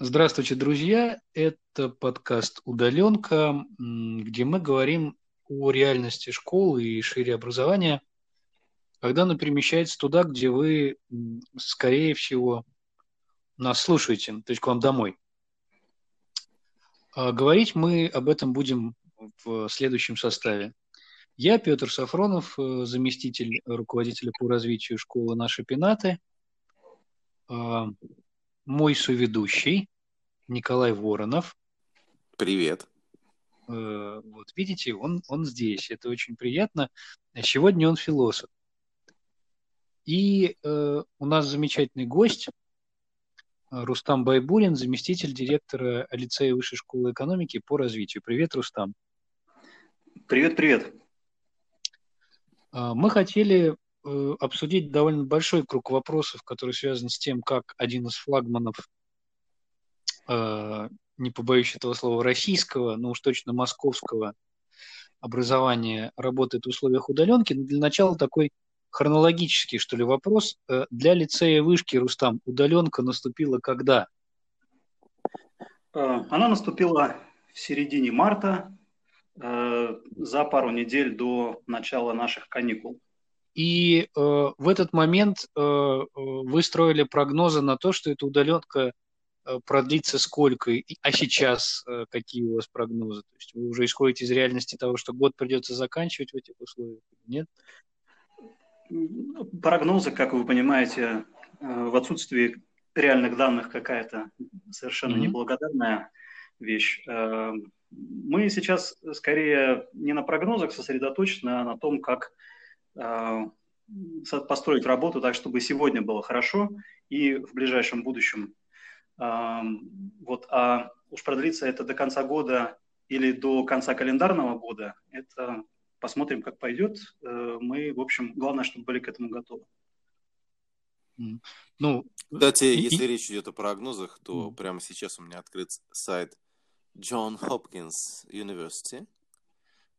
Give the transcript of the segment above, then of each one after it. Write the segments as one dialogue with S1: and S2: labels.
S1: Здравствуйте, друзья! Это подкаст «Удаленка», где мы говорим о реальности школы и шире образования, когда она перемещается туда, где вы, скорее всего, нас слушаете, то есть к вам домой. А говорить мы об этом будем в следующем составе. Я Петр Сафронов, э, заместитель руководителя по развитию школы «Наши пенаты», а, мой соведущий Николай Воронов.
S2: Привет.
S1: Э, вот видите, он, он здесь. Это очень приятно. Сегодня он философ. И э, у нас замечательный гость Рустам Байбурин, заместитель директора лицея Высшей школы экономики по развитию. Привет, Рустам.
S3: Привет, привет.
S1: А, мы хотели Э, обсудить довольно большой круг вопросов, который связан с тем, как один из флагманов, э, не побоюсь этого слова, российского, но уж точно московского образования работает в условиях удаленки. Но для начала такой хронологический, что ли, вопрос. Э, для лицея вышки, Рустам, удаленка наступила когда?
S3: Она наступила в середине марта, за пару недель до начала наших каникул.
S1: И э, в этот момент э, э, вы строили прогнозы на то, что эта удаленка э, продлится сколько, а сейчас э, какие у вас прогнозы? То есть вы уже исходите из реальности того, что год придется заканчивать в этих условиях, нет?
S3: Прогнозы, как вы понимаете, в отсутствии реальных данных какая-то совершенно mm-hmm. неблагодарная вещь. Мы сейчас скорее не на прогнозах сосредоточены, а на том, как построить работу так, чтобы сегодня было хорошо и в ближайшем будущем. А, вот, а уж продлится это до конца года или до конца календарного года, это посмотрим, как пойдет. Э, мы, в общем, главное, чтобы были к этому готовы.
S2: Ну, Кстати, и... если речь идет о прогнозах, то mm. прямо сейчас у меня открыт сайт John Hopkins University.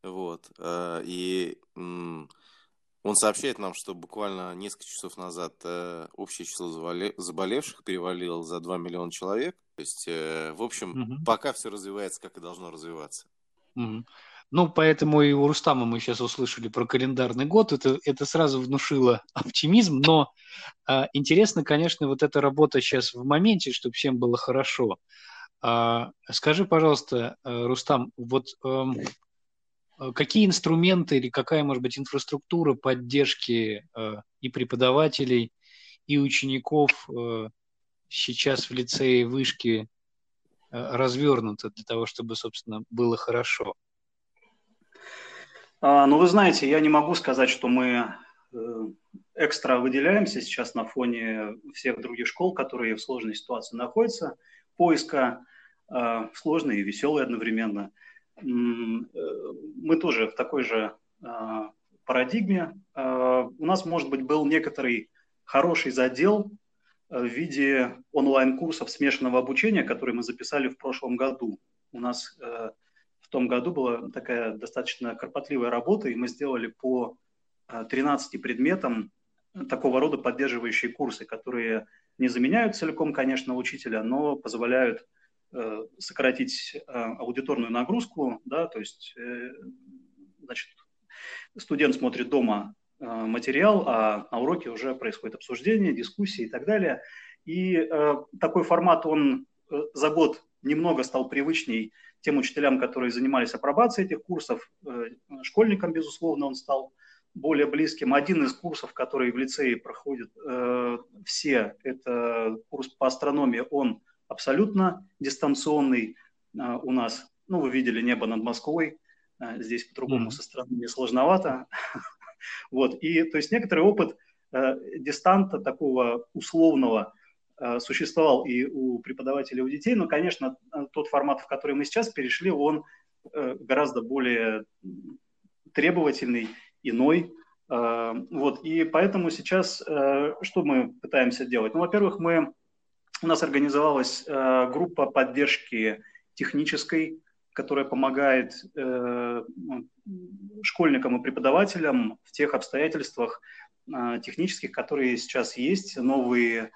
S2: Вот. Э, и он сообщает нам, что буквально несколько часов назад э, общее число заболевших перевалило за 2 миллиона человек. То есть, э, в общем, угу. пока все развивается, как и должно развиваться.
S1: Угу. Ну, поэтому и у Рустама мы сейчас услышали про календарный год. Это, это сразу внушило оптимизм. Но э, интересно, конечно, вот эта работа сейчас в моменте, чтобы всем было хорошо. А, скажи, пожалуйста, э, Рустам, вот э, Э, какие инструменты или какая, может быть, инфраструктура поддержки э, и преподавателей, и учеников э, сейчас в лицее вышки развернута для того, чтобы, собственно, было хорошо?
S3: А, ну, вы знаете, я не могу сказать, что мы экстра выделяемся сейчас на фоне всех других школ, которые в сложной ситуации находятся, поиска сложной и веселой одновременно – Э, мы тоже в такой же а, парадигме. А, у нас, может быть, был некоторый хороший задел э, в виде онлайн-курсов смешанного обучения, которые мы записали в прошлом году. У нас э, в том году была такая достаточно кропотливая работа, и мы сделали по 13 предметам такого рода поддерживающие курсы, которые не заменяют целиком, конечно, учителя, но позволяют Э, сократить э, аудиторную нагрузку, да, то есть, э, значит, студент смотрит дома материал, а на уроке уже происходит обсуждение, дискуссии и так далее. И такой формат, он за год немного стал привычней тем учителям, которые занимались апробацией этих курсов. Школьникам, безусловно, он стал более близким. Один из курсов, который в лицее проходят э, все, это курс по астрономии, он абсолютно дистанционный а, у нас. Ну, вы видели небо над Москвой, а, здесь по-другому mm-hmm. со стороны сложновато. вот, и то есть некоторый опыт э, дистанта такого условного э, существовал и у преподавателей, и у детей, но, конечно, тот формат, в который мы сейчас перешли, он э, гораздо более требовательный, иной, вот, и поэтому сейчас что мы пытаемся делать? Ну, во-первых, мы у нас организовалась э, группа поддержки технической, которая помогает э, школьникам и преподавателям в тех обстоятельствах э, технических, которые сейчас есть, новые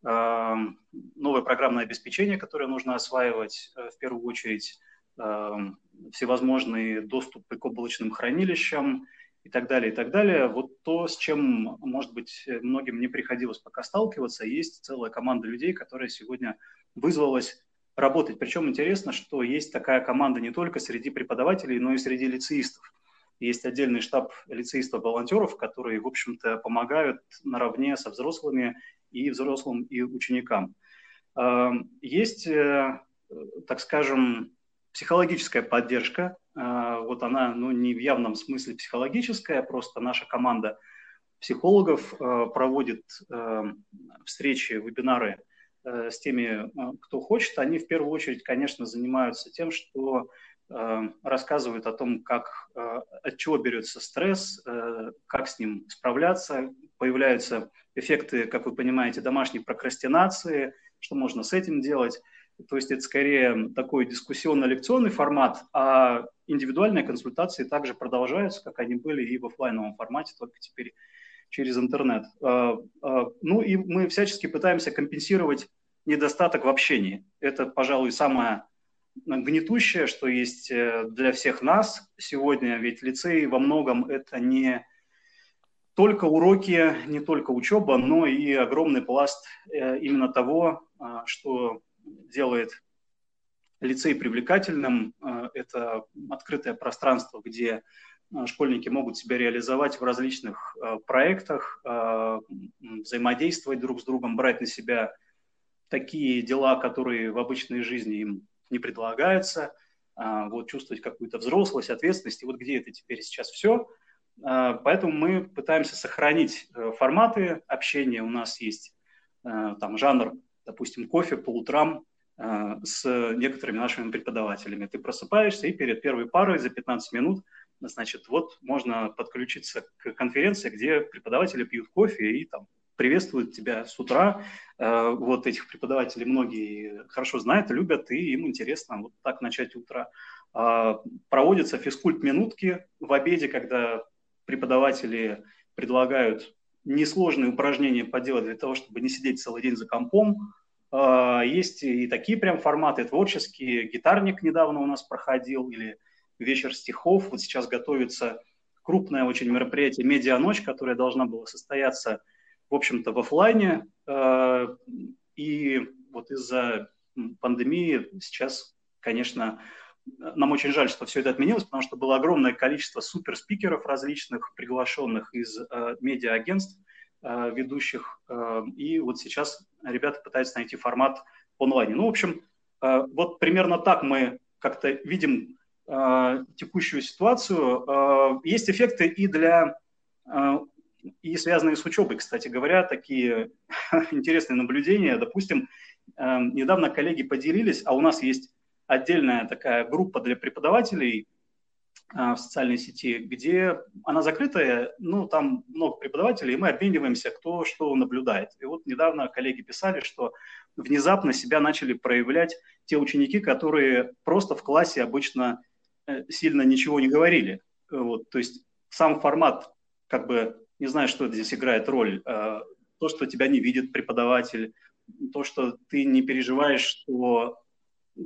S3: новое программное обеспечение, которое нужно осваивать, в первую очередь всевозможные доступы к облачным хранилищам и так далее, и так далее. Вот то, с чем, может быть, многим не приходилось пока сталкиваться, есть целая команда людей, которая сегодня вызвалась работать. Причем интересно, что есть такая команда не только среди преподавателей, но и среди лицеистов. Есть отдельный штаб лицеистов-волонтеров, которые, в общем-то, помогают наравне со взрослыми и взрослым, и ученикам. Есть, э, так скажем, психологическая поддержка. Вот она ну, не в явном смысле психологическая, просто наша команда психологов э, проводит э, встречи, вебинары с теми, кто хочет, они в первую очередь, конечно, занимаются тем, что рассказывают о том, как, от чего берется стресс, как с ним справляться. Появляются эффекты, как вы понимаете, домашней прокрастинации, что можно с этим делать. То есть это скорее такой дискуссионно-лекционный формат, а индивидуальные консультации также продолжаются, как они были и в офлайновом формате, только теперь через интернет. Ну и мы всячески пытаемся компенсировать недостаток в общении. Это, пожалуй, самое гнетущее, что есть э, для всех нас сегодня, ведь лицей во многом это не только уроки, не только учеба, но и огромный пласт э, именно того, а, что делает лицей привлекательным. А, это открытое пространство, где а, школьники могут себя реализовать в различных проектах, взаимодействовать друг с другом, брать на себя такие дела, которые в обычной жизни им не предлагаются, вот чувствовать какую-то взрослость, ответственность, и вот где это теперь сейчас все. Поэтому мы пытаемся сохранить э, форматы общения. У нас есть э, там жанр, допустим, кофе по утрам э, с некоторыми нашими преподавателями. Ты просыпаешься и перед первой парой за 15 минут значит, вот можно подключиться к конференции, где преподаватели пьют кофе и там приветствуют тебя с утра. Э, вот этих преподавателей многие хорошо знают, любят, и им интересно вот так начать утро. А, проводятся физкульт-минутки в обеде, когда преподаватели предлагают несложные упражнения поделать для того, чтобы не сидеть целый день за компом. А, есть и такие прям форматы творческие. Гитарник недавно у нас проходил, или вечер стихов. Вот сейчас готовится крупное очень мероприятие «Медианочь», которая должна была состояться – в общем-то, в офлайне. Э, и вот из-за пандемии сейчас, конечно, нам очень жаль, что все это отменилось, потому что было огромное количество суперспикеров различных, приглашенных из э, медиа-агентств, ведущих. Э, и вот сейчас ребята пытаются найти формат онлайн. Ну, в общем, э, вот примерно так мы как-то видим э, текущую ситуацию. Э, есть эффекты и для э, и связанные с учебой, кстати говоря, такие интересные наблюдения. Допустим, недавно коллеги поделились, а у нас есть отдельная такая группа для преподавателей э, в социальной сети, где она закрытая, ну, там много преподавателей, и мы обмениваемся, кто что наблюдает. И вот недавно коллеги писали, что внезапно себя начали проявлять те ученики, которые просто в классе обычно э, сильно ничего не говорили. Вот, то есть сам формат как бы не знаю, что здесь играет роль. Э, то, что тебя не видит преподаватель, то, что ты не переживаешь, что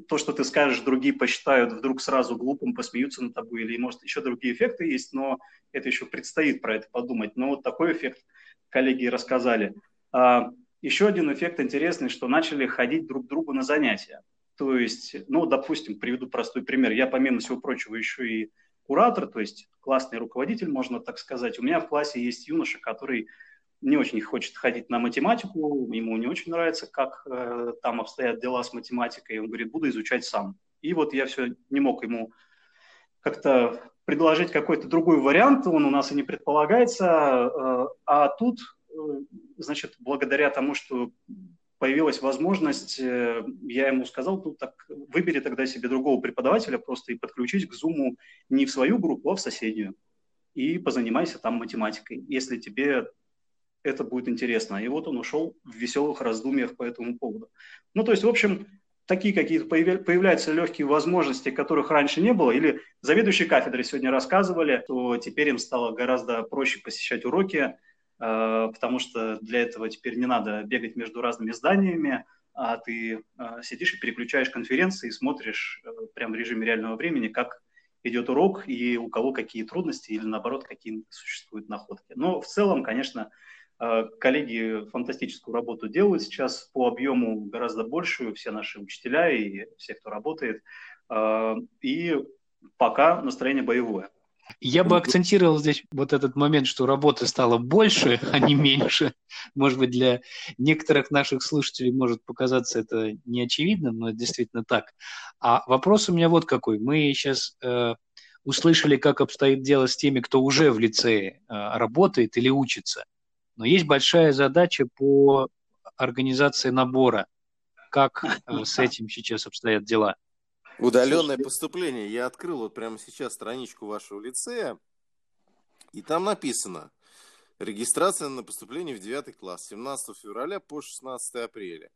S3: то, что ты скажешь, другие посчитают вдруг сразу глупым, посмеются над тобой, или, может, еще другие эффекты есть, но это еще предстоит про это подумать. Но вот такой эффект коллеги рассказали. А, еще один эффект интересный, что начали ходить друг к другу на занятия. То есть, ну, допустим, приведу простой пример. Я, помимо всего прочего, еще и куратор, то есть классный руководитель, можно так сказать. У меня в классе есть юноша, который не очень хочет ходить на математику, ему не очень нравится, как э, там обстоят дела с математикой. Он говорит, буду изучать сам. И вот я все не мог ему как-то предложить какой-то другой вариант, он у нас и не предполагается. Э, а тут, э, значит, благодаря тому, что появилась возможность, э, я ему сказал, ну так выбери тогда себе другого преподавателя просто и подключись к Zoom не в свою группу, а в соседнюю. И позанимайся там математикой, если тебе это будет интересно. И вот он ушел в веселых раздумьях по этому поводу. Ну, то есть, в общем, такие какие-то появляются легкие возможности, которых раньше не было. Или заведующие кафедры сегодня рассказывали, что теперь им стало гораздо проще посещать уроки, потому что для этого теперь не надо бегать между разными зданиями, а ты сидишь и переключаешь конференции и смотришь прямо в режиме реального времени, как идет урок и у кого какие трудности или наоборот какие существуют находки. Но в целом, конечно, э, коллеги фантастическую работу делают сейчас по объему гораздо большую, все наши учителя и все, кто работает. Э, и пока настроение боевое.
S1: Я бы акцентировал здесь вот этот момент, что работы стало больше, а не меньше. Может быть, для некоторых наших слушателей может показаться это неочевидным, но это действительно так. А вопрос у меня вот какой. Мы сейчас э, услышали, как обстоит дело с теми, кто уже в лицее э, работает или учится. Но есть большая задача по организации набора. Как э, с этим сейчас обстоят дела?
S2: Удаленное поступление. Я открыл вот прямо сейчас страничку вашего лицея, и там написано регистрация на поступление в 9 класс 17 февраля по 16 апреля.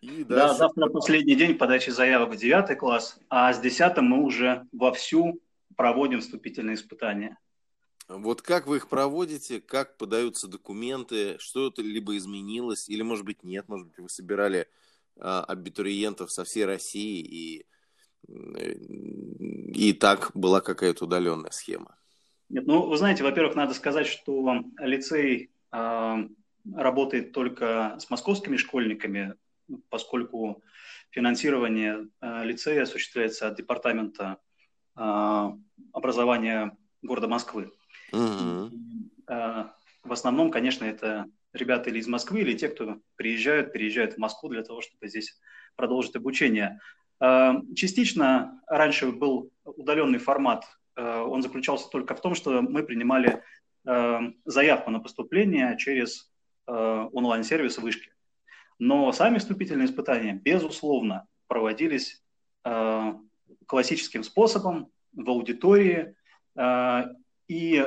S3: И дальше... Да, завтра последний день подачи заявок в 9 класс, а с 10 мы уже вовсю проводим вступительные испытания.
S2: Вот как вы их проводите, как подаются документы, что это либо изменилось, или, может быть, нет, может быть, вы собирали а, абитуриентов со всей России и и так была какая-то удаленная схема?
S3: Нет, ну, вы знаете, во-первых, надо сказать, что лицей э, работает только с московскими школьниками, поскольку финансирование э, лицея осуществляется от департамента э, образования города Москвы. Э, в основном, конечно, это ребята или из Москвы, или те, кто приезжают, переезжают в Москву для того, чтобы здесь продолжить обучение. Э, частично раньше был удаленный формат, э, он заключался только в том, что мы принимали заявку на поступление через онлайн-сервис вышки. Но сами вступительные испытания, безусловно, проводились классическим способом в аудитории. И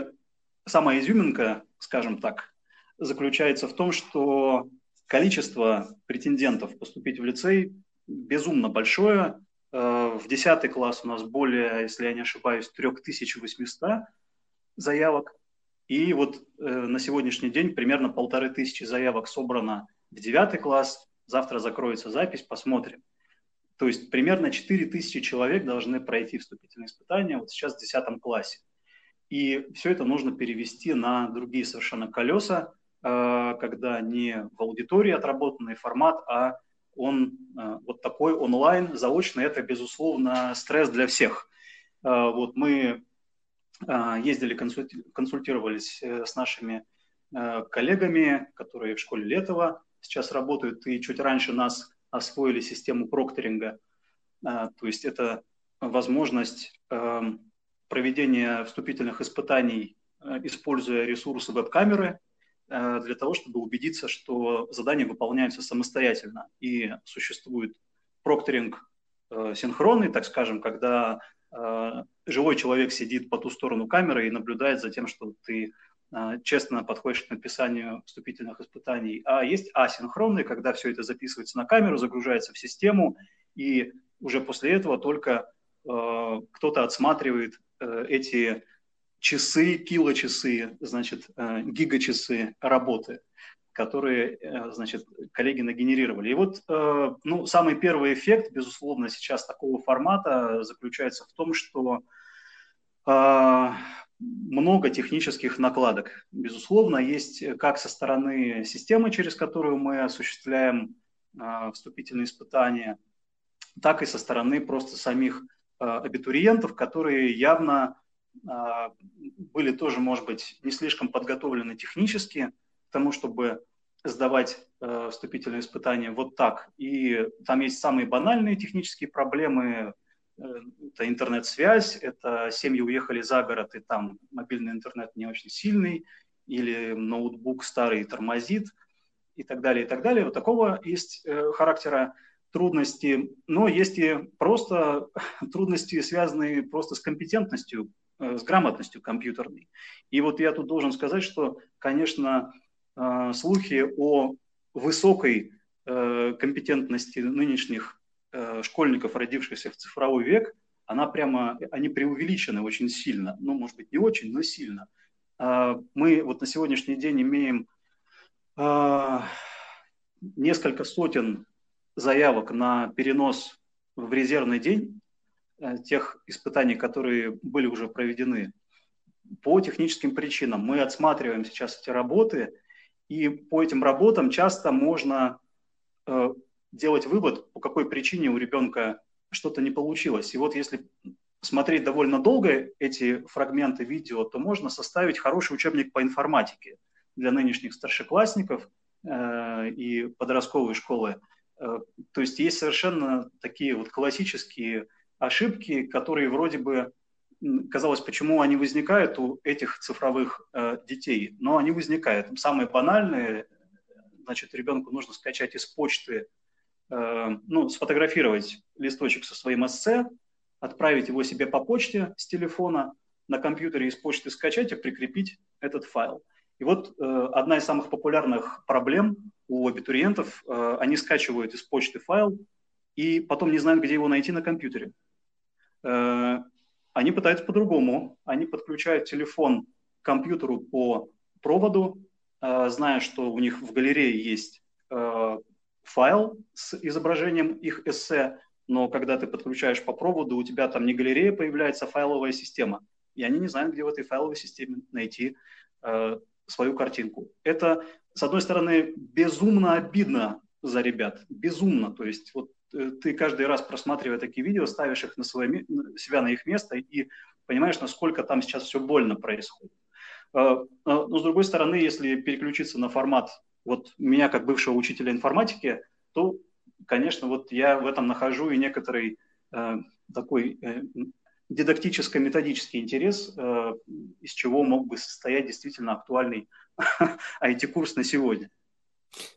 S3: самая изюминка, скажем так, заключается в том, что количество претендентов поступить в лицей безумно большое. Э, в 10 класс у нас более, если я не ошибаюсь, 3800 заявок. И вот э, на сегодняшний день примерно полторы тысячи заявок собрано в 9 класс. Завтра закроется запись, посмотрим. То есть примерно 4 тысячи человек должны пройти вступительные испытания вот сейчас в 10 классе. И все это нужно перевести на другие совершенно колеса, э, когда не в аудитории отработанный формат, а он э, вот такой онлайн, заочный, это, безусловно, стресс для всех. Э, вот мы э, ездили, консультировались с нашими коллегами, которые в школе Летова сейчас работают, и чуть раньше нас освоили систему прокторинга. То есть это возможность проведения вступительных испытаний, используя ресурсы веб-камеры, Э, для того, чтобы убедиться, что задания выполняются самостоятельно. И существует прокторинг э, синхронный, так скажем, когда э, живой человек сидит по ту сторону камеры и наблюдает за тем, что ты честно подходишь к написанию вступительных испытаний. А есть асинхронный, когда все это записывается на камеру, загружается в систему, и уже после этого только кто-то отсматривает эти часы, килочасы, значит, э, гигачасы работы, которые, э, значит, коллеги нагенерировали. И вот, э, ну, самый первый эффект, безусловно, сейчас такого формата заключается в том, что много технических накладок. Безусловно, есть как со стороны системы, через которую мы осуществляем вступительные испытания, так и со стороны просто самих абитуриентов, которые явно а, были тоже, может быть, не слишком подготовлены технически к тому, чтобы сдавать э, вступительные испытания вот так. И там есть самые банальные технические проблемы. Э, это интернет-связь, это семьи уехали за город, и там мобильный интернет не очень сильный, или ноутбук старый тормозит, и так далее, и так далее. Вот такого есть э, характера трудности, но есть и просто трудности, связанные просто с компетентностью Э, с грамотностью компьютерной. И вот я тут должен сказать, что, конечно, э, слухи о высокой э, компетентности нынешних школьников, родившихся в цифровой век, она прямо, они преувеличены очень сильно. Ну, может быть, не очень, но сильно. Мы вот на сегодняшний день имеем несколько сотен заявок на перенос в резервный день э, тех испытаний, которые были уже проведены. По техническим причинам мы отсматриваем сейчас эти работы, и по этим работам часто можно э, делать вывод, по какой причине у ребенка что-то не получилось. И вот если смотреть довольно долго эти фрагменты видео, то можно составить хороший учебник по информатике для нынешних старшеклассников э, и подростковой школы то есть есть совершенно такие вот классические ошибки, которые вроде бы казалось, почему они возникают у этих цифровых э, детей, но они возникают. Самые банальные, значит, ребенку нужно скачать из почты, э, ну, сфотографировать листочек со своим эссе, отправить его себе по почте с телефона, на компьютере из почты скачать и прикрепить этот файл. И вот э, одна из самых популярных проблем у абитуриентов, э, они скачивают из почты файл и потом не знают, где его найти на компьютере. Э, они пытаются по-другому. Они подключают телефон к компьютеру по проводу, э, зная, что у них в галерее есть файл с изображением их эссе, но когда ты подключаешь по проводу, у тебя там не галерея появляется, а файловая система. И они не знают, где в этой файловой системе найти э, свою картинку. Это, с одной стороны, безумно обидно за ребят, безумно. То есть вот э, ты каждый раз, просматривая такие видео, ставишь их на свое, себя на их место и понимаешь, насколько там сейчас все больно происходит. Э, э, но, с другой стороны, если переключиться на формат вот меня как бывшего учителя информатики, то, конечно, вот я в этом нахожу и некоторый э, такой э, дидактическо-методический интерес, э, из чего мог бы состоять действительно актуальный IT-курс на сегодня.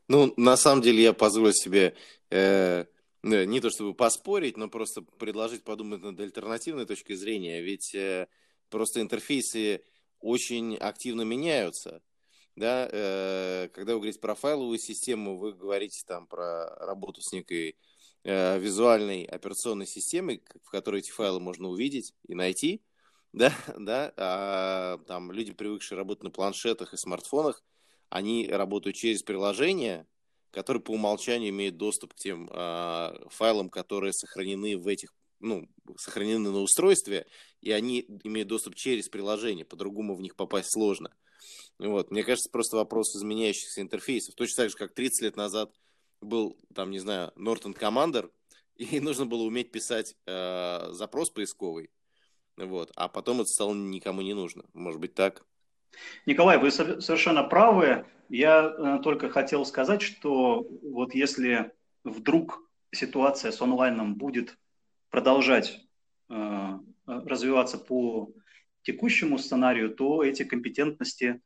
S2: Ну, на самом деле, я позволю себе э, не то чтобы поспорить, но просто предложить подумать над альтернативной точкой зрения. Ведь э, просто интерфейсы очень активно меняются. Да, э, когда вы говорите про файловую систему, вы говорите там про работу с некой э, визуальной операционной системой, в которой эти файлы можно увидеть и найти, да, да, а, там люди, привыкшие работать на планшетах и смартфонах, они работают через приложения, которые по умолчанию имеют доступ к тем э, файлам, которые сохранены в этих, ну, сохранены на устройстве, и они имеют доступ через приложение, по-другому в них попасть сложно. Вот. Мне кажется, просто вопрос изменяющихся интерфейсов. Точно так же, как 30 лет назад был, там, не знаю, Norton Commander, и нужно было уметь писать э, запрос поисковый, вот, а потом это стало никому не нужно. Может быть так?
S3: Николай, вы совершенно правы. Я э, только хотел сказать, что вот если вдруг ситуация с онлайном будет продолжать э, развиваться по текущему сценарию, то эти компетентности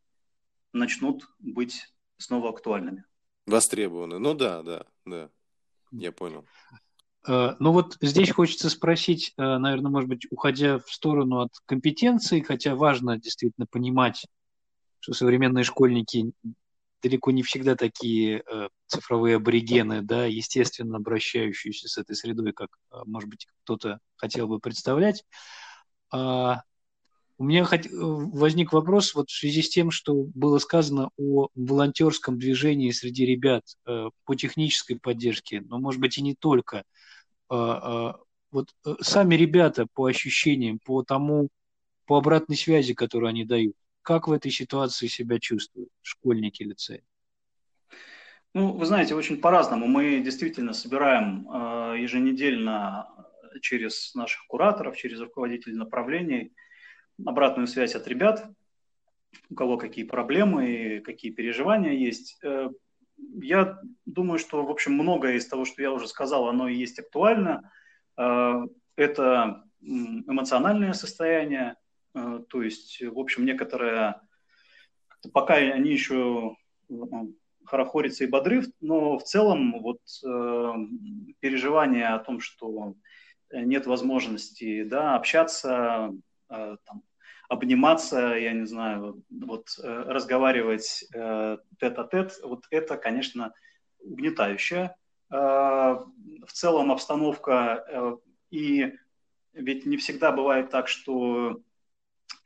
S3: начнут быть снова актуальными.
S2: Востребованы. Ну да, да, да. Я понял.
S1: Э, ну вот здесь хочется спросить, э, наверное, может быть, уходя в сторону от компетенций, хотя важно действительно понимать, что современные школьники далеко не всегда такие э, цифровые аборигены, да, естественно обращающиеся с этой средой, как, может быть, кто-то хотел бы представлять. А, у меня возник вопрос вот в связи с тем, что было сказано о волонтерском движении среди ребят по технической поддержке, но, может быть, и не только. Э, э, вот э, сами ребята по ощущениям, по тому, по обратной связи, которую они дают, как в этой ситуации себя чувствуют школьники лицея?
S3: Ну, вы знаете, очень по-разному. Мы действительно собираем э, еженедельно через наших кураторов, через руководителей направлений – обратную связь от ребят, у кого какие проблемы, какие переживания есть. Э, я думаю, что, в общем, многое из того, что я уже сказал, оно и есть актуально. Э, это эмоциональное состояние, э, то есть, в общем, некоторое, пока они еще хорохорятся и бодры, но в целом вот переживание о том, что нет возможности да, общаться, там, обниматься, я не знаю, вот э, разговаривать э, тет-а-тет, вот это, конечно, угнетающая э, в целом обстановка. И ведь не всегда бывает так, что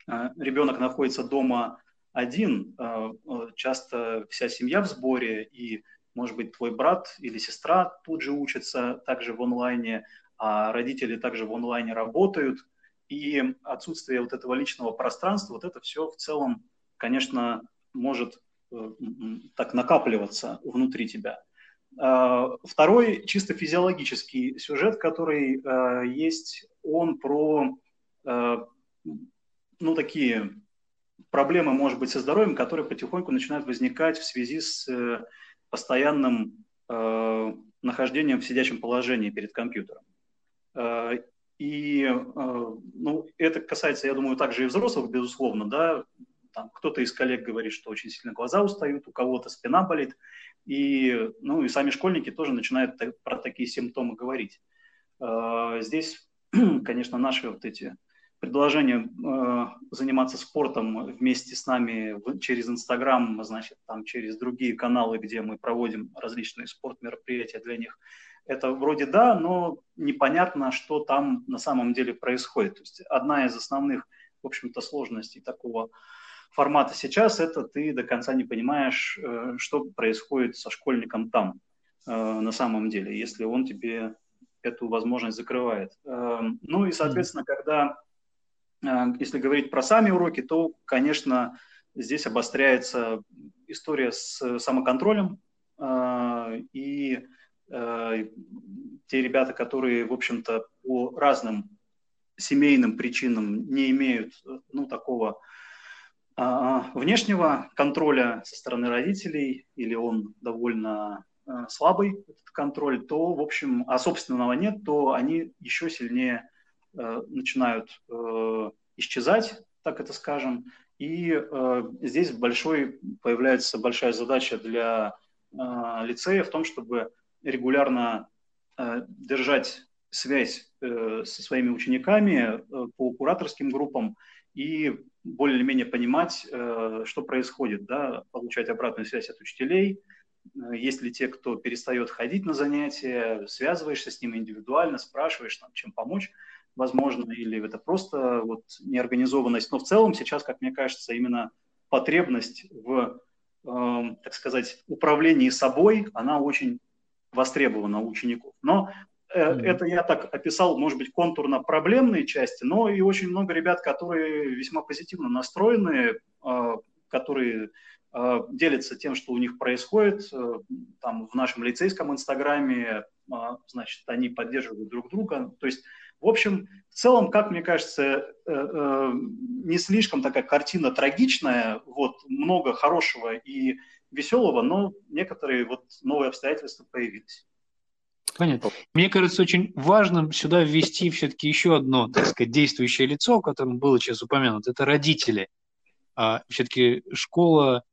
S3: ребенок находится дома один, часто вся семья в сборе, и, может быть, твой брат или сестра тут же учатся также в онлайне, а родители также в онлайне работают, и отсутствие вот этого личного пространства, вот это все в целом, конечно, может э, так накапливаться внутри тебя. А, второй чисто физиологический сюжет, который э, есть, он про э, ну, такие проблемы, может быть, со здоровьем, которые потихоньку начинают возникать в связи с постоянным нахождением в сидячем положении перед компьютером. И ну, это касается, я думаю, также и взрослых, безусловно, да, там, кто-то из коллег говорит, что очень сильно глаза устают, у кого-то спина болит. И, ну, и сами школьники тоже начинают про такие симптомы говорить. А, здесь, конечно, наши вот эти предложения э, заниматься спортом вместе с нами через Инстаграм, значит, там через другие каналы, где мы проводим различные спорт-мероприятия для них, это вроде да, но непонятно, что там на самом деле происходит. То есть одна из основных, в общем-то, сложностей такого формата сейчас, это ты до конца не понимаешь, э, что происходит со школьником там э, на самом деле, если он тебе эту возможность закрывает. Эм, ну и, соответственно, когда, э, если говорить про сами уроки, то, конечно, здесь обостряется история с самоконтролем, и те ребята, которые, в общем-то, по разным семейным причинам не имеют ну, такого а, внешнего контроля со стороны родителей, или он довольно а, слабый, этот контроль, то, в общем, а собственного нет, то они еще сильнее э, начинают э, исчезать, так это скажем. И э, здесь большой, появляется большая задача для лицея в том, чтобы регулярно держать связь со своими учениками по кураторским группам и более-менее понимать, э, что происходит, да, получать обратную связь от учителей, э, есть ли те, кто перестает ходить на занятия, связываешься с ним индивидуально, спрашиваешь, там, чем помочь, возможно, или это просто вот неорганизованность. Но в целом сейчас, как мне кажется, именно потребность в, э, так сказать, управлении собой, она очень востребована у учеников. Но Mm-hmm. Это я так описал, может быть, контурно проблемные части, но и очень много ребят, которые весьма позитивно настроены, а, которые а, делятся тем, что у них происходит. Э, там в нашем лицейском инстаграме, значит, они поддерживают друг друга. То есть, в общем, в целом, как мне кажется, э, э, не слишком такая картина трагичная, вот много хорошего и веселого, но некоторые вот новые обстоятельства появились.
S1: Понятно. Мне кажется, очень важным сюда ввести все-таки еще одно, так сказать, действующее лицо, о котором было сейчас упомянуто, это родители. А, все-таки школа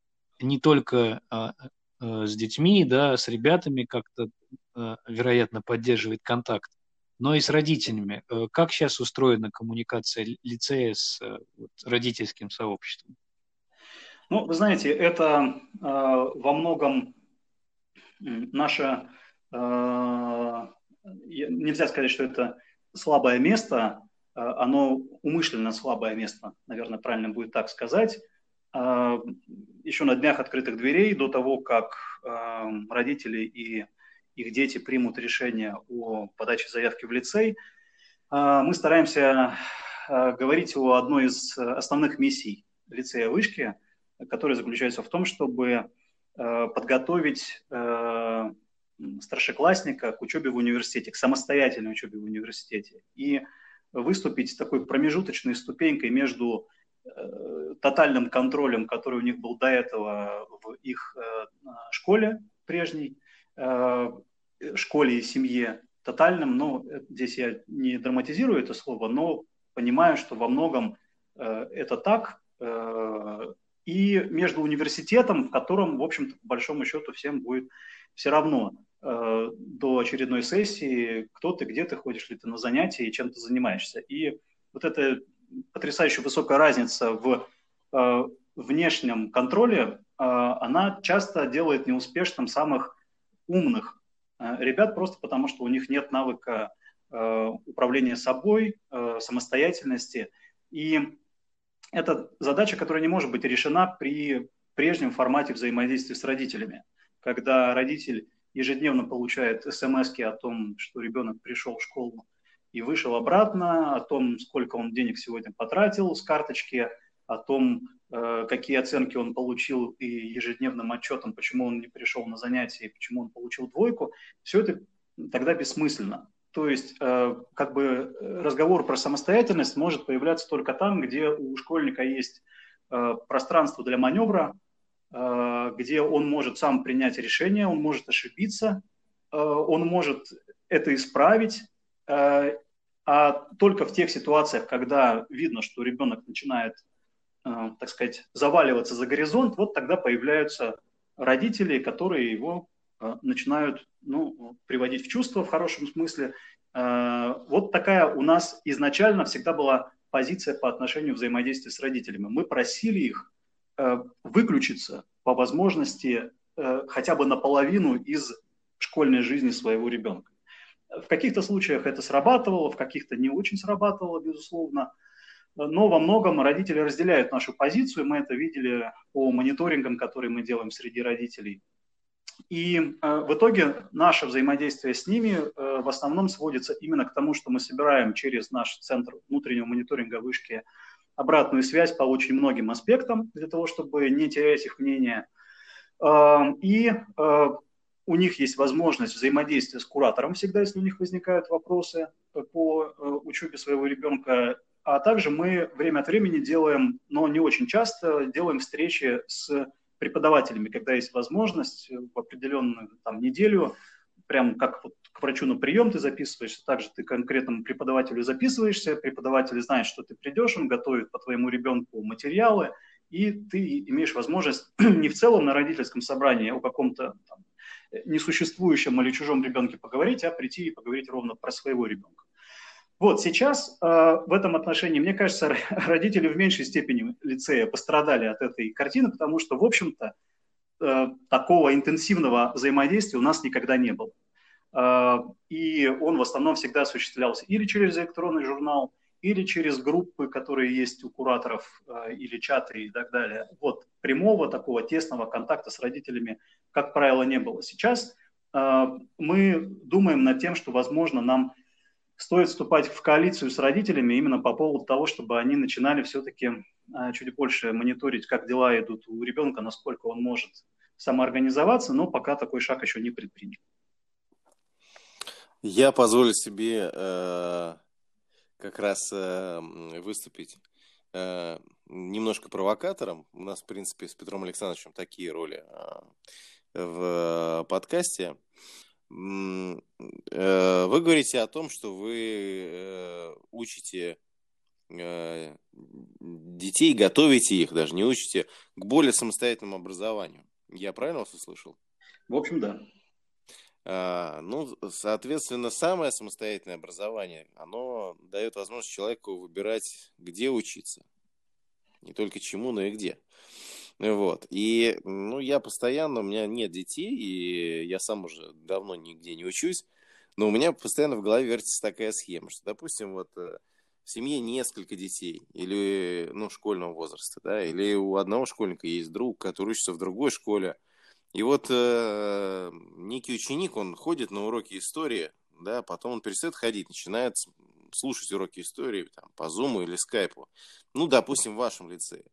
S1: не только а, а, с детьми, да, с ребятами как-то, а, вероятно, поддерживает контакт, но и с родителями. А, как сейчас устроена коммуникация лицея с вот, родительским сообществом?
S3: Ну, вы знаете, это э, во многом наша Э, нельзя сказать, что это слабое место, э, оно умышленно слабое место, наверное, правильно будет так сказать. Э, Еще на днях открытых дверей, до того, как родители и их дети примут решение о подаче заявки в лицей, мы стараемся говорить о одной из основных миссий лицея Вышки, которая заключается в том, чтобы подготовить старшеклассника к учебе в университете, к самостоятельной учебе в университете. И выступить такой промежуточной ступенькой между э, тотальным контролем, который у них был до этого в их э, школе прежней, э, школе и семье тотальным, но здесь я не драматизирую это слово, но понимаю, что во многом э, это так, э, и между университетом, в котором, в общем-то, по большому счету всем будет все равно э, до очередной сессии, кто ты, где ты ходишь ли ты на занятия и чем ты занимаешься. И вот эта потрясающе высокая разница в э, внешнем контроле, э, она часто делает неуспешным самых умных ребят, просто потому что у них нет навыка управления собой, самостоятельности. И это задача, которая не может быть решена при прежнем формате взаимодействия с родителями, когда родитель ежедневно получает смс о том, что ребенок пришел в школу и вышел обратно, о том, сколько он денег сегодня потратил с карточки, о том, э, какие оценки он получил и ежедневным отчетом, почему он не пришел на занятия и почему он получил двойку, все это тогда бессмысленно. То есть э, как бы разговор про самостоятельность может появляться только там, где у школьника есть э, пространство для маневра, где он может сам принять решение, он может ошибиться, он может это исправить, а только в тех ситуациях, когда видно, что ребенок начинает Э, так сказать, заваливаться за горизонт, вот тогда появляются родители, которые его э, начинают ну, приводить в чувство в хорошем смысле. Э, вот такая у нас изначально всегда была позиция по отношению взаимодействия с родителями. Мы просили их выключиться по возможности хотя бы наполовину из школьной жизни своего ребенка. В каких-то случаях это срабатывало, в каких-то не очень срабатывало, безусловно но во многом родители разделяют нашу позицию. Мы это видели по мониторингам, которые мы делаем среди родителей. И э, в итоге наше взаимодействие с ними э, в основном сводится именно к тому, что мы собираем через наш центр внутреннего мониторинга вышки обратную связь по очень многим аспектам для того, чтобы не терять их мнение. Э, и э, у них есть возможность взаимодействия с куратором всегда, если у них возникают вопросы по э, учебе своего ребенка а также мы время от времени делаем, но не очень часто, делаем встречи с преподавателями, когда есть возможность в определенную там, неделю, прям как вот к врачу на прием ты записываешься, также ты конкретному преподавателю записываешься, преподаватель знает, что ты придешь, он готовит по твоему ребенку материалы, и ты имеешь возможность не в целом на родительском собрании о каком-то там, несуществующем или чужом ребенке поговорить, а прийти и поговорить ровно про своего ребенка. Вот сейчас э, в этом отношении, мне кажется, родители в меньшей степени лицея пострадали от этой картины, потому что, в общем-то, э, такого интенсивного взаимодействия у нас никогда не было. Э, и он в основном всегда осуществлялся или через электронный журнал, или через группы, которые есть у кураторов, э, или чаты и так далее. Вот прямого такого тесного контакта с родителями, как правило, не было. Сейчас мы думаем над тем, что, возможно, нам стоит вступать в коалицию с родителями именно по поводу того, чтобы они начинали все-таки чуть больше мониторить, как дела идут у ребенка, насколько он может самоорганизоваться, но пока такой шаг еще не предпринят.
S2: Я позволю себе э, как раз э, выступить э, немножко провокатором. У нас, в принципе, с Петром Александровичем такие роли э, в подкасте. Э, вы говорите о том, что вы э, учите э, детей, готовите их, даже не учите, к более самостоятельному образованию. Я правильно вас услышал?
S3: В общем, да.
S2: А, ну, соответственно, самое самостоятельное образование, оно дает возможность человеку выбирать, где учиться. Не только чему, но и где. Вот. И, ну, я постоянно, у меня нет детей, и я сам уже давно нигде не учусь, но у меня постоянно в голове вертится такая схема, что, допустим, вот э, в семье несколько детей, или, ну, школьного возраста, да, или у одного школьника есть друг, который учится в другой школе, и вот э, некий ученик, он ходит на уроки истории, да, потом он перестает ходить, начинает слушать уроки истории там, по Zoom или Skype, ну, допустим, в вашем лицее.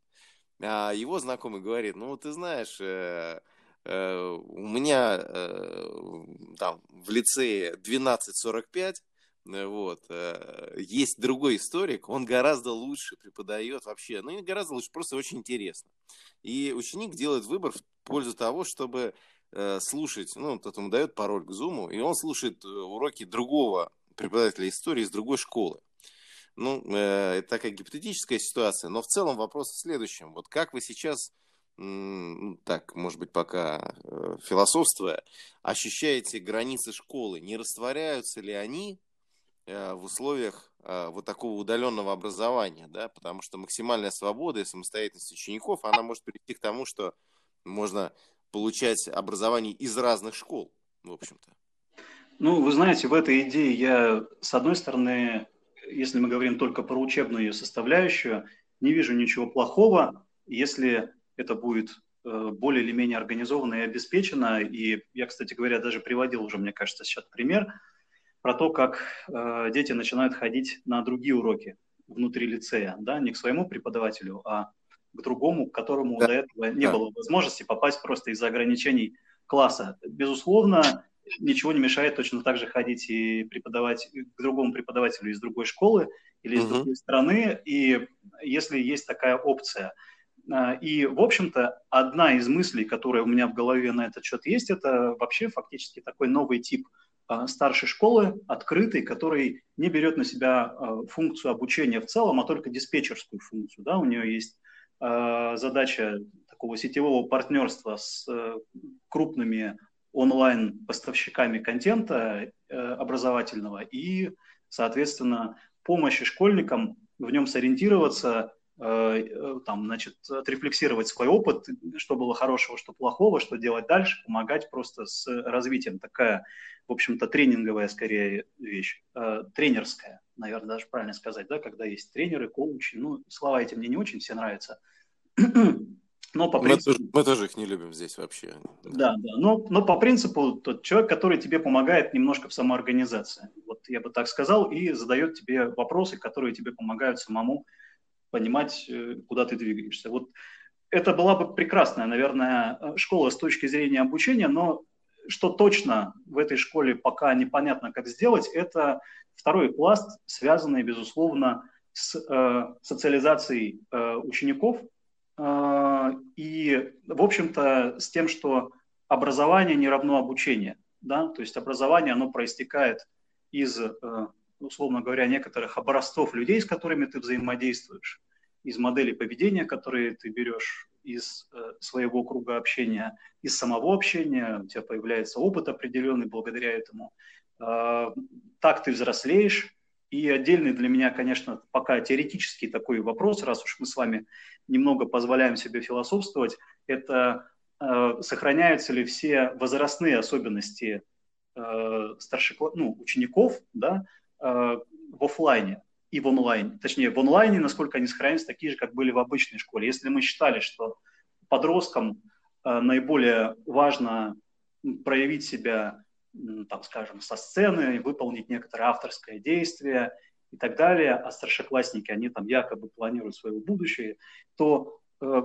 S2: А его знакомый говорит, ну, ты знаешь, э, э, у меня э, там в лицее 12.45, э, вот, э, есть другой историк, он гораздо лучше преподает вообще, ну, не гораздо лучше, просто очень интересно. И ученик делает выбор в пользу того, чтобы э, слушать, ну, тот ему дает пароль к Zoom, и он слушает уроки другого преподавателя истории из другой школы. Ну, э, это такая гипотетическая ситуация, но в целом вопрос в следующем. Вот как вы сейчас, так, может быть, пока э, философствуя, ощущаете границы школы? Не растворяются ли они э, в условиях э, вот такого удаленного образования, да, потому что максимальная свобода и самостоятельность учеников, она может прийти к тому, что можно получать образование из разных школ, в общем-то.
S3: Ну, вы знаете, в этой идее я, с одной стороны, если мы говорим только про учебную ее составляющую, не вижу ничего плохого, если это будет э, более или менее организовано и обеспечено. И я, кстати говоря, даже приводил уже, мне кажется, сейчас пример про то, как э, дети начинают ходить на другие уроки внутри лицея, да, не к своему преподавателю, а к другому, к которому да. до этого не да. было возможности попасть просто из-за ограничений класса. Безусловно, ничего не мешает точно так же ходить и преподавать к другому преподавателю из другой школы или из uh-huh. другой страны, и если есть такая опция. А, и, в общем-то, одна из мыслей, которая у меня в голове на этот счет есть, это вообще фактически такой новый тип старшей школы, открытый, который не берет на себя а, функцию обучения в целом, а только диспетчерскую функцию. Да? У нее есть задача такого сетевого партнерства с э, крупными онлайн-поставщиками контента э, образовательного и, соответственно, помощи школьникам в нем сориентироваться, э, э, там, значит, отрефлексировать свой опыт, что было хорошего, что плохого, что делать дальше, помогать просто с развитием. Такая, в общем-то, тренинговая скорее вещь, тренерская, наверное, даже правильно сказать, да, когда есть тренеры, коучи, ну, слова эти мне не очень все нравятся,
S2: но по принципу... мы, тоже, мы тоже их не любим здесь вообще.
S3: Да, да. Но, но по принципу тот человек, который тебе помогает немножко в самоорганизации. Вот я бы так сказал, и задает тебе вопросы, которые тебе помогают самому понимать, э, куда ты двигаешься. Вот это была бы прекрасная, наверное, школа с точки зрения обучения, но что точно в этой школе пока непонятно, как сделать, это второй пласт, связанный, безусловно, с э, социализацией э, учеников – а, и, в общем-то, с тем, что образование не равно обучение. Да? То есть образование, оно проистекает из, э, условно говоря, некоторых образцов людей, с которыми ты взаимодействуешь, из моделей поведения, которые ты берешь из э, своего круга общения, из самого общения, у тебя появляется опыт определенный благодаря этому. А, так ты взрослеешь, и отдельный для меня, конечно, пока теоретический такой вопрос, раз уж мы с вами немного позволяем себе философствовать, это э, сохраняются ли все возрастные особенности э, старших, ну, учеников да, э, в офлайне и в онлайне. Точнее, в онлайне, насколько они сохраняются, такие же, как были в обычной школе. Если мы считали, что подросткам э, наиболее важно проявить себя там, скажем, со сцены, выполнить некоторое авторское действие и так далее, а старшеклассники, они там якобы планируют свое будущее, то э,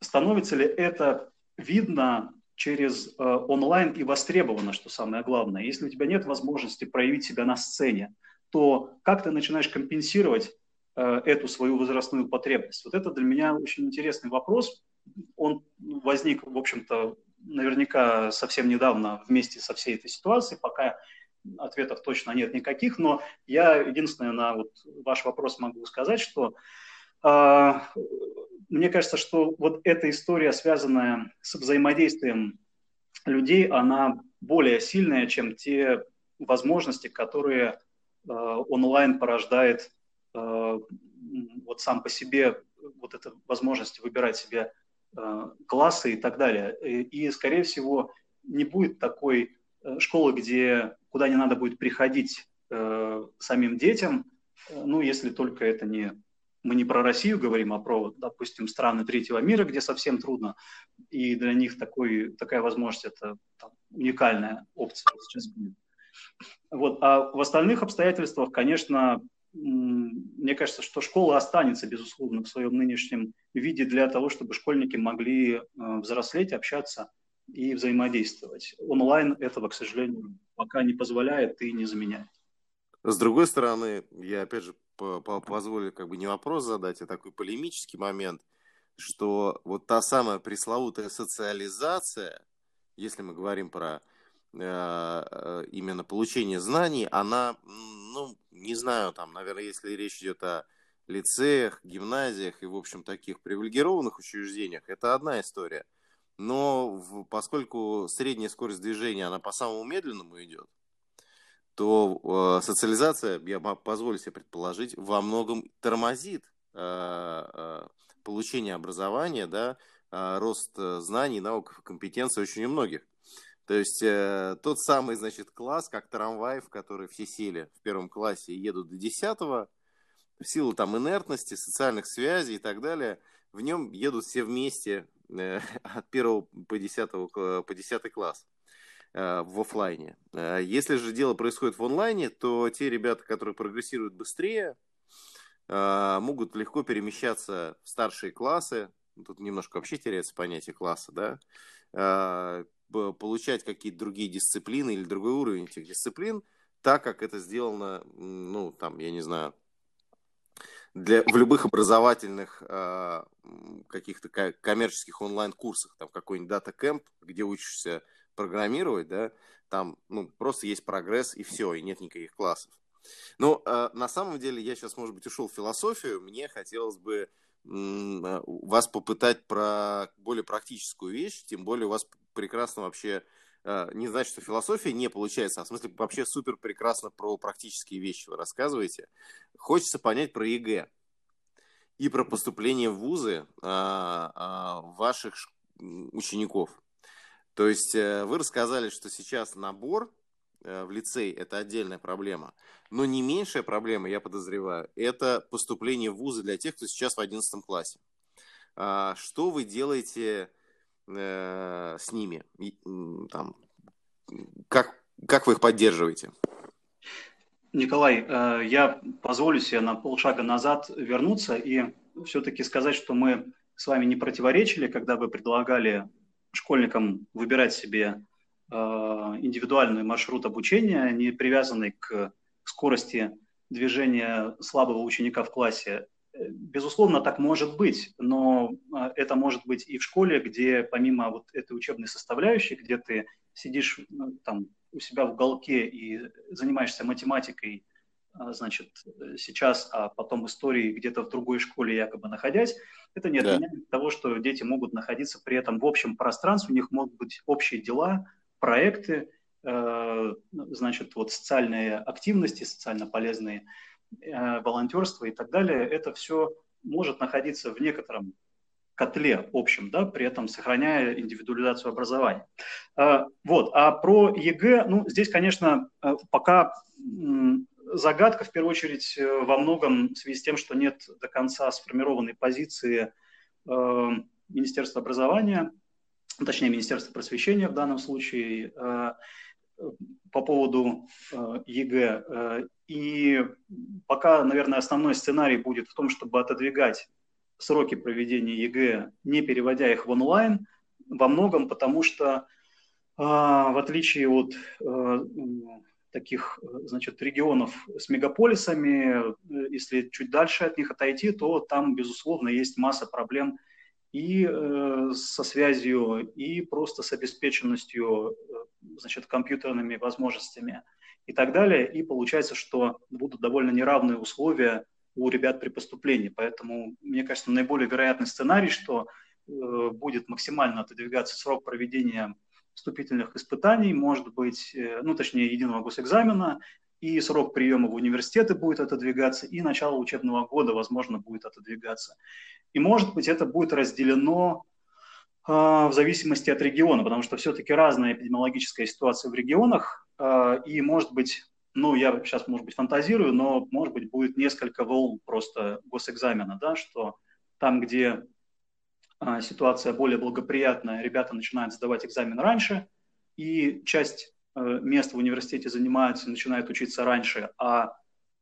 S3: становится ли это видно через э, онлайн и востребовано, что самое главное. Если у тебя нет возможности проявить себя на сцене, то как ты начинаешь компенсировать э, эту свою возрастную потребность? Вот это для меня очень интересный вопрос. Он возник, в общем-то, наверняка совсем недавно вместе со всей этой ситуацией, пока ответов точно нет никаких, но я единственное на вот ваш вопрос могу сказать, что э, мне кажется, что вот эта история, связанная с взаимодействием людей, она более сильная, чем те возможности, которые онлайн порождает э, вот сам по себе, вот эта возможность выбирать себе Э, классы и так далее. И, скорее всего, не будет такой э, школы, где, куда не надо будет приходить э, самим детям, ну, если только это не... Мы не про Россию говорим, а про, допустим, страны третьего мира, где совсем трудно, и для них такой, такая возможность – это там, уникальная опция сейчас будет. Вот. А в остальных обстоятельствах, конечно, мне кажется, что школа останется, безусловно, в своем нынешнем виде для того, чтобы школьники могли э, взрослеть, общаться и взаимодействовать. Онлайн этого, к сожалению, пока не позволяет и не заменяет.
S2: С другой стороны, я опять же позволю как бы не вопрос задать, а такой полемический момент, что вот та самая пресловутая социализация, если мы говорим про именно получение знаний, она, ну, не знаю, там, наверное, если речь идет о лицеях, гимназиях и, в общем, таких привилегированных учреждениях, это одна история. Но в, поскольку средняя скорость движения, она по самому медленному идет, то э, социализация, я позволю себе предположить, во многом тормозит э, э, получение образования, да, э, рост знаний, наук, компетенций очень у многих. То есть э, тот самый, значит, класс, как трамвай, в который все сели в первом классе и едут до десятого, в силу там инертности, социальных связей и так далее, в нем едут все вместе э, от первого по десятого по десятый класс э, в офлайне. Э, если же дело происходит в онлайне, то те ребята, которые прогрессируют быстрее, могут легко перемещаться в старшие классы. Тут немножко вообще теряется понятие класса, да. Получать какие-то другие дисциплины или другой уровень этих дисциплин, так как это сделано, ну, там, я не знаю, для, в любых образовательных э, каких-то коммерческих онлайн-курсах, там какой-нибудь дата кэмп, где учишься программировать, да, там ну, просто есть прогресс и все, и нет никаких классов. Но э, на самом деле я сейчас, может быть, ушел в философию, мне хотелось бы вас попытать про более практическую вещь, тем более у вас прекрасно вообще Э, не значит, что философия не получается, а в смысле вообще супер прекрасно про практические вещи вы рассказываете. Хочется понять про ЕГЭ и про поступление в вузы а, а, ваших учеников. То есть э, вы рассказали, что сейчас набор э, в лицей – это отдельная проблема. Но не меньшая проблема, я подозреваю, это поступление в вузы для тех, кто сейчас в 11 классе. А, что вы делаете э, с ними? Там, как, как вы их поддерживаете?
S3: Николай, э, я позволю себе на полшага назад вернуться и все-таки сказать, что мы с вами не противоречили, когда вы предлагали школьникам выбирать себе э, индивидуальный маршрут обучения, не привязанный к скорости движения слабого ученика в классе. Безусловно, так может быть, но а, это может быть и в школе, где помимо вот этой учебной составляющей, где ты сидишь там у себя в уголке и занимаешься математикой, а, значит, сейчас, а потом историей где-то в другой школе якобы находясь, это не отменяет да. того, что дети могут находиться при этом в общем пространстве, у них могут быть общие дела, проекты, э, значит, вот социальные активности, социально полезные Э, волонтерство и так далее, это все может находиться в некотором в котле общем, да, при этом сохраняя индивидуализацию образования. Э, вот, а про ЕГЭ, ну, здесь, конечно, пока загадка, в первую очередь, во многом в связи с тем, что нет до конца сформированной позиции Министерства образования, точнее, Министерства просвещения в данном случае, по поводу ЕГЭ. И пока, наверное, основной сценарий будет в том, чтобы отодвигать сроки проведения ЕГЭ, не переводя их в онлайн, во многом потому что, в отличие от таких, значит, регионов с мегаполисами, если чуть дальше от них отойти, то там, безусловно, есть масса проблем и э, со связью, и просто с обеспеченностью, э, значит, компьютерными возможностями и так далее. И получается, что будут довольно неравные условия у ребят при поступлении. Поэтому, мне кажется, наиболее вероятный сценарий, что э, будет максимально отодвигаться срок проведения вступительных испытаний, может быть, ну, точнее, единого госэкзамена, и срок приема в университеты будет отодвигаться, и начало учебного года, возможно, будет отодвигаться. И, может быть, это будет разделено э, в зависимости от региона, потому что все-таки разная эпидемиологическая ситуация в регионах, э, и, может быть, ну, я сейчас, может быть, фантазирую, но, может быть, будет несколько волн просто госэкзамена, да, что там, где э, ситуация более благоприятная, ребята начинают сдавать экзамен раньше, и часть мест в университете занимаются, начинают учиться раньше, а,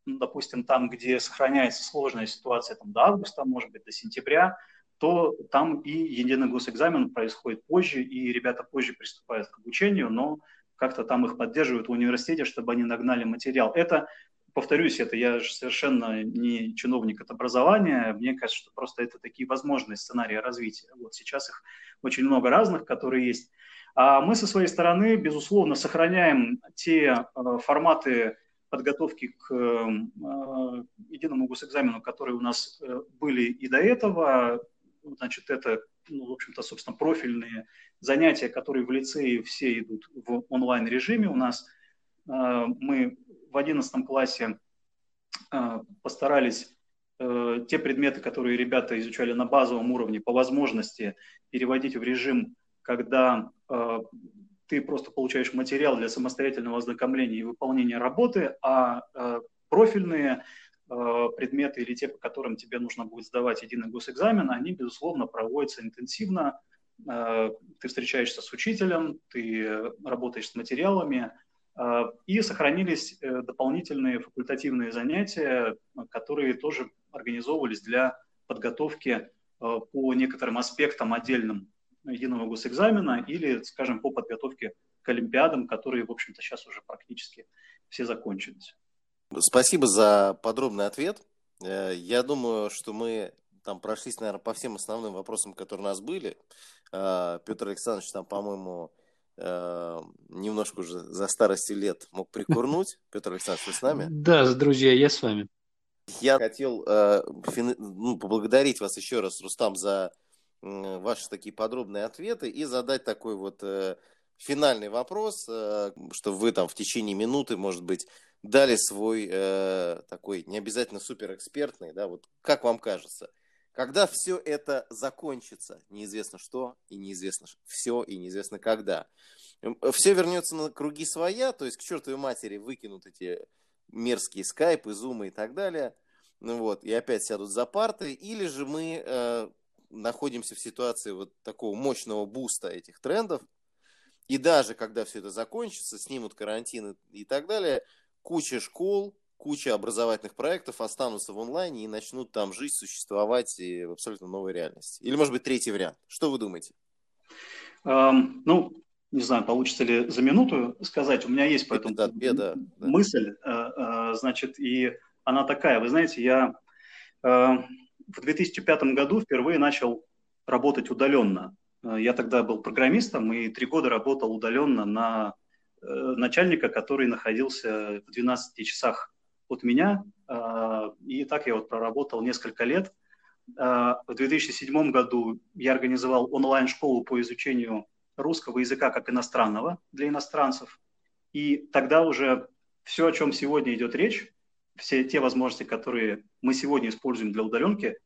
S3: ну, допустим, там, где сохраняется сложная ситуация там, до августа, может быть, до сентября, то там и единый госэкзамен происходит позже, и ребята позже приступают к обучению, но как-то там их поддерживают в университете, чтобы они нагнали материал. Это, повторюсь, это я же совершенно не чиновник от образования, мне кажется, что просто это такие возможные сценарии развития. Вот сейчас их очень много разных, которые есть. А мы со своей стороны, безусловно, сохраняем те э, форматы подготовки к э, единому госэкзамену, которые у нас э, были и до этого. Значит, это, ну, в общем-то, собственно, профильные занятия, которые в лицее все идут в онлайн-режиме. У нас мы в 11 классе постарались те предметы, которые ребята изучали на базовом уровне, по возможности переводить в режим когда э, ты просто получаешь материал для самостоятельного ознакомления и выполнения работы, а э, профильные предметы или те, по которым тебе нужно будет сдавать единый госэкзамен, они, безусловно, проводятся интенсивно. Ты встречаешься с учителем, ты работаешь с материалами, и сохранились дополнительные факультативные занятия, которые тоже организовывались для подготовки по некоторым аспектам отдельным единого госэкзамена или, скажем, по подготовке к Олимпиадам, которые, в общем-то, сейчас уже практически все закончились.
S2: Спасибо за подробный ответ. Э, я думаю, что мы там прошлись, наверное, по всем основным вопросам, которые у нас были. Э, Петр Александрович там, по-моему, э, немножко уже за старости лет мог прикурнуть. Петр Александрович, вы с нами?
S1: Да, друзья, я с вами.
S2: Я хотел ну, поблагодарить вас еще раз, Рустам, за ваши такие подробные ответы и задать такой вот финальный вопрос, э, что вы там в течение минуты, может быть, дали свой э, такой не обязательно суперэкспертный, да, вот как вам кажется, когда все это закончится, неизвестно что и неизвестно все и неизвестно когда, все вернется на круги своя, то есть к чертовой матери выкинут эти мерзкие скайпы, зумы и так далее, ну вот, и опять сядут за парты, или же мы э, находимся в ситуации вот такого мощного буста этих трендов, и даже когда все это закончится, снимут карантин и так далее, куча школ, куча образовательных проектов останутся в онлайне и начнут там жить, существовать и в абсолютно новой реальности. Или, может быть, третий вариант. Что вы думаете?
S3: Um, ну, не знаю, получится ли за минуту сказать. У меня есть по этому да, да, да. мысль, uh, uh, значит, и она такая. Вы знаете, я uh, в 2005 году впервые начал работать удаленно. Э, я тогда был программистом и три года работал удаленно на э, начальника, который находился в 12 часах от меня. Э, и так я вот проработал несколько лет. В 2007 году я организовал онлайн-школу по изучению русского языка как иностранного для иностранцев. И тогда уже все, о чем сегодня идет речь, все те возможности, которые мы сегодня используем для удаленки,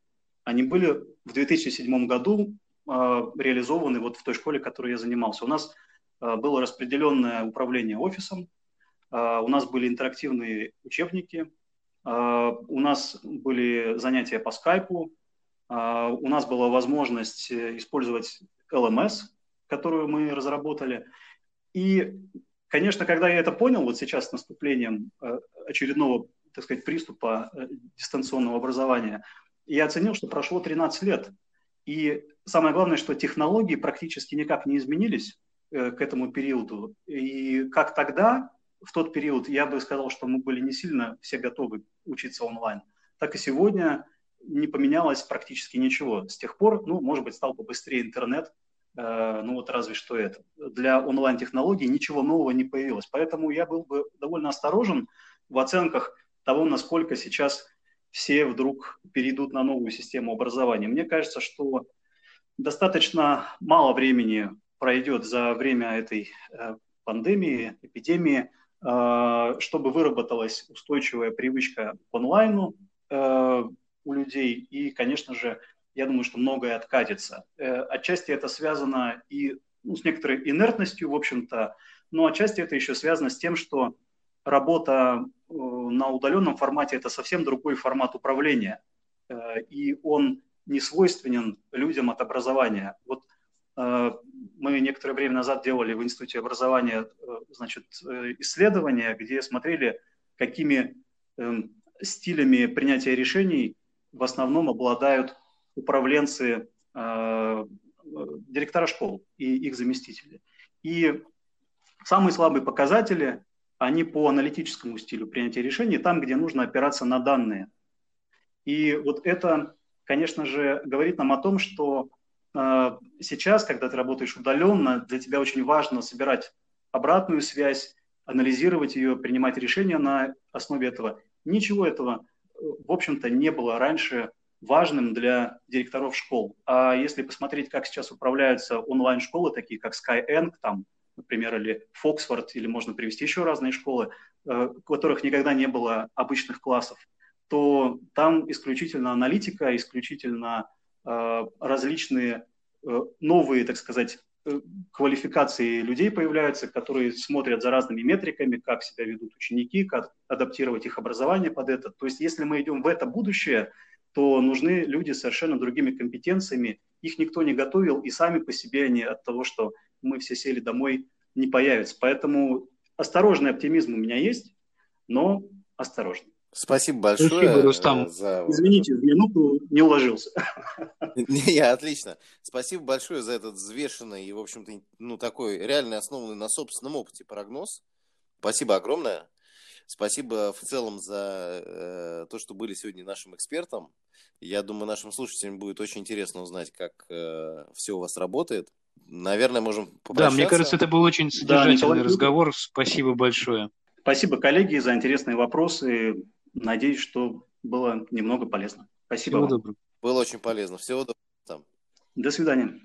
S3: они были в 2007 году а, реализованы вот в той школе, которой я занимался. У нас а, было распределенное управление офисом, а, у нас были интерактивные учебники, у нас были занятия по скайпу, у нас была возможность использовать LMS, которую мы разработали. И, конечно, когда я это понял, вот сейчас с наступлением очередного, так сказать, приступа э, дистанционного образования, я оценил, что прошло 13 лет и самое главное, что технологии практически никак не изменились э, к этому периоду. И как тогда, в тот период, я бы сказал, что мы были не сильно все готовы учиться онлайн, так и сегодня не поменялось практически ничего. С тех пор, ну, может быть, стал побыстрее интернет, э, ну вот разве что это. Для онлайн-технологий ничего нового не появилось. Поэтому я был бы довольно осторожен в оценках того, насколько сейчас все вдруг перейдут на новую систему образования. Мне кажется, что достаточно мало времени пройдет за время этой э, пандемии, эпидемии, э, чтобы выработалась устойчивая привычка к онлайну э, у людей. И, конечно же, я думаю, что многое откатится. Отчасти это связано и ну, с некоторой инертностью, в общем-то, но отчасти это еще связано с тем, что работа на удаленном формате – это совсем другой формат управления, э, и он не свойственен людям от образования. Вот э, мы некоторое время назад делали в Институте образования значит, исследования, где смотрели, какими стилями принятия решений в основном обладают управленцы, директора школ и их заместители. И самые слабые показатели они по аналитическому стилю принятия решений, там, где нужно опираться на данные. И вот это, конечно же, говорит нам о том, что э, сейчас, когда ты работаешь удаленно, для тебя очень важно собирать обратную связь, анализировать ее, принимать решения на основе этого. Ничего этого, в общем-то, не было раньше важным для директоров школ. А если посмотреть, как сейчас управляются онлайн-школы, такие как Skyeng, там например, или Фоксфорд, или можно привести еще разные школы, в э, которых никогда не было обычных классов, то там исключительно аналитика, исключительно э, различные э, новые, так сказать, квалификации людей появляются, которые смотрят за разными метриками, как себя ведут ученики, как адаптировать их образование под это. То есть если мы идем в это будущее, то нужны люди совершенно другими компетенциями. Их никто не готовил, и сами по себе они от того, что мы все сели домой, не появятся. Поэтому осторожный оптимизм у меня есть, но осторожный.
S2: Спасибо большое. Спасибо,
S3: Рустам. За... Извините, в минуту не уложился.
S2: Не, отлично. Спасибо большое за этот взвешенный и, в общем-то, ну, такой реально основанный на собственном опыте прогноз. Спасибо огромное. Спасибо в целом за э, то, что были сегодня нашим экспертом. Я думаю, нашим слушателям будет очень интересно узнать, как э, все у вас работает. Наверное, можем
S1: попрощаться. Да, мне кажется, это был очень содержательный да, разговор. Спасибо большое.
S3: Спасибо, коллеги, за интересные вопросы. Надеюсь, что было немного полезно. Спасибо Всего вам. доброго.
S2: Было очень полезно. Всего доброго.
S3: До свидания.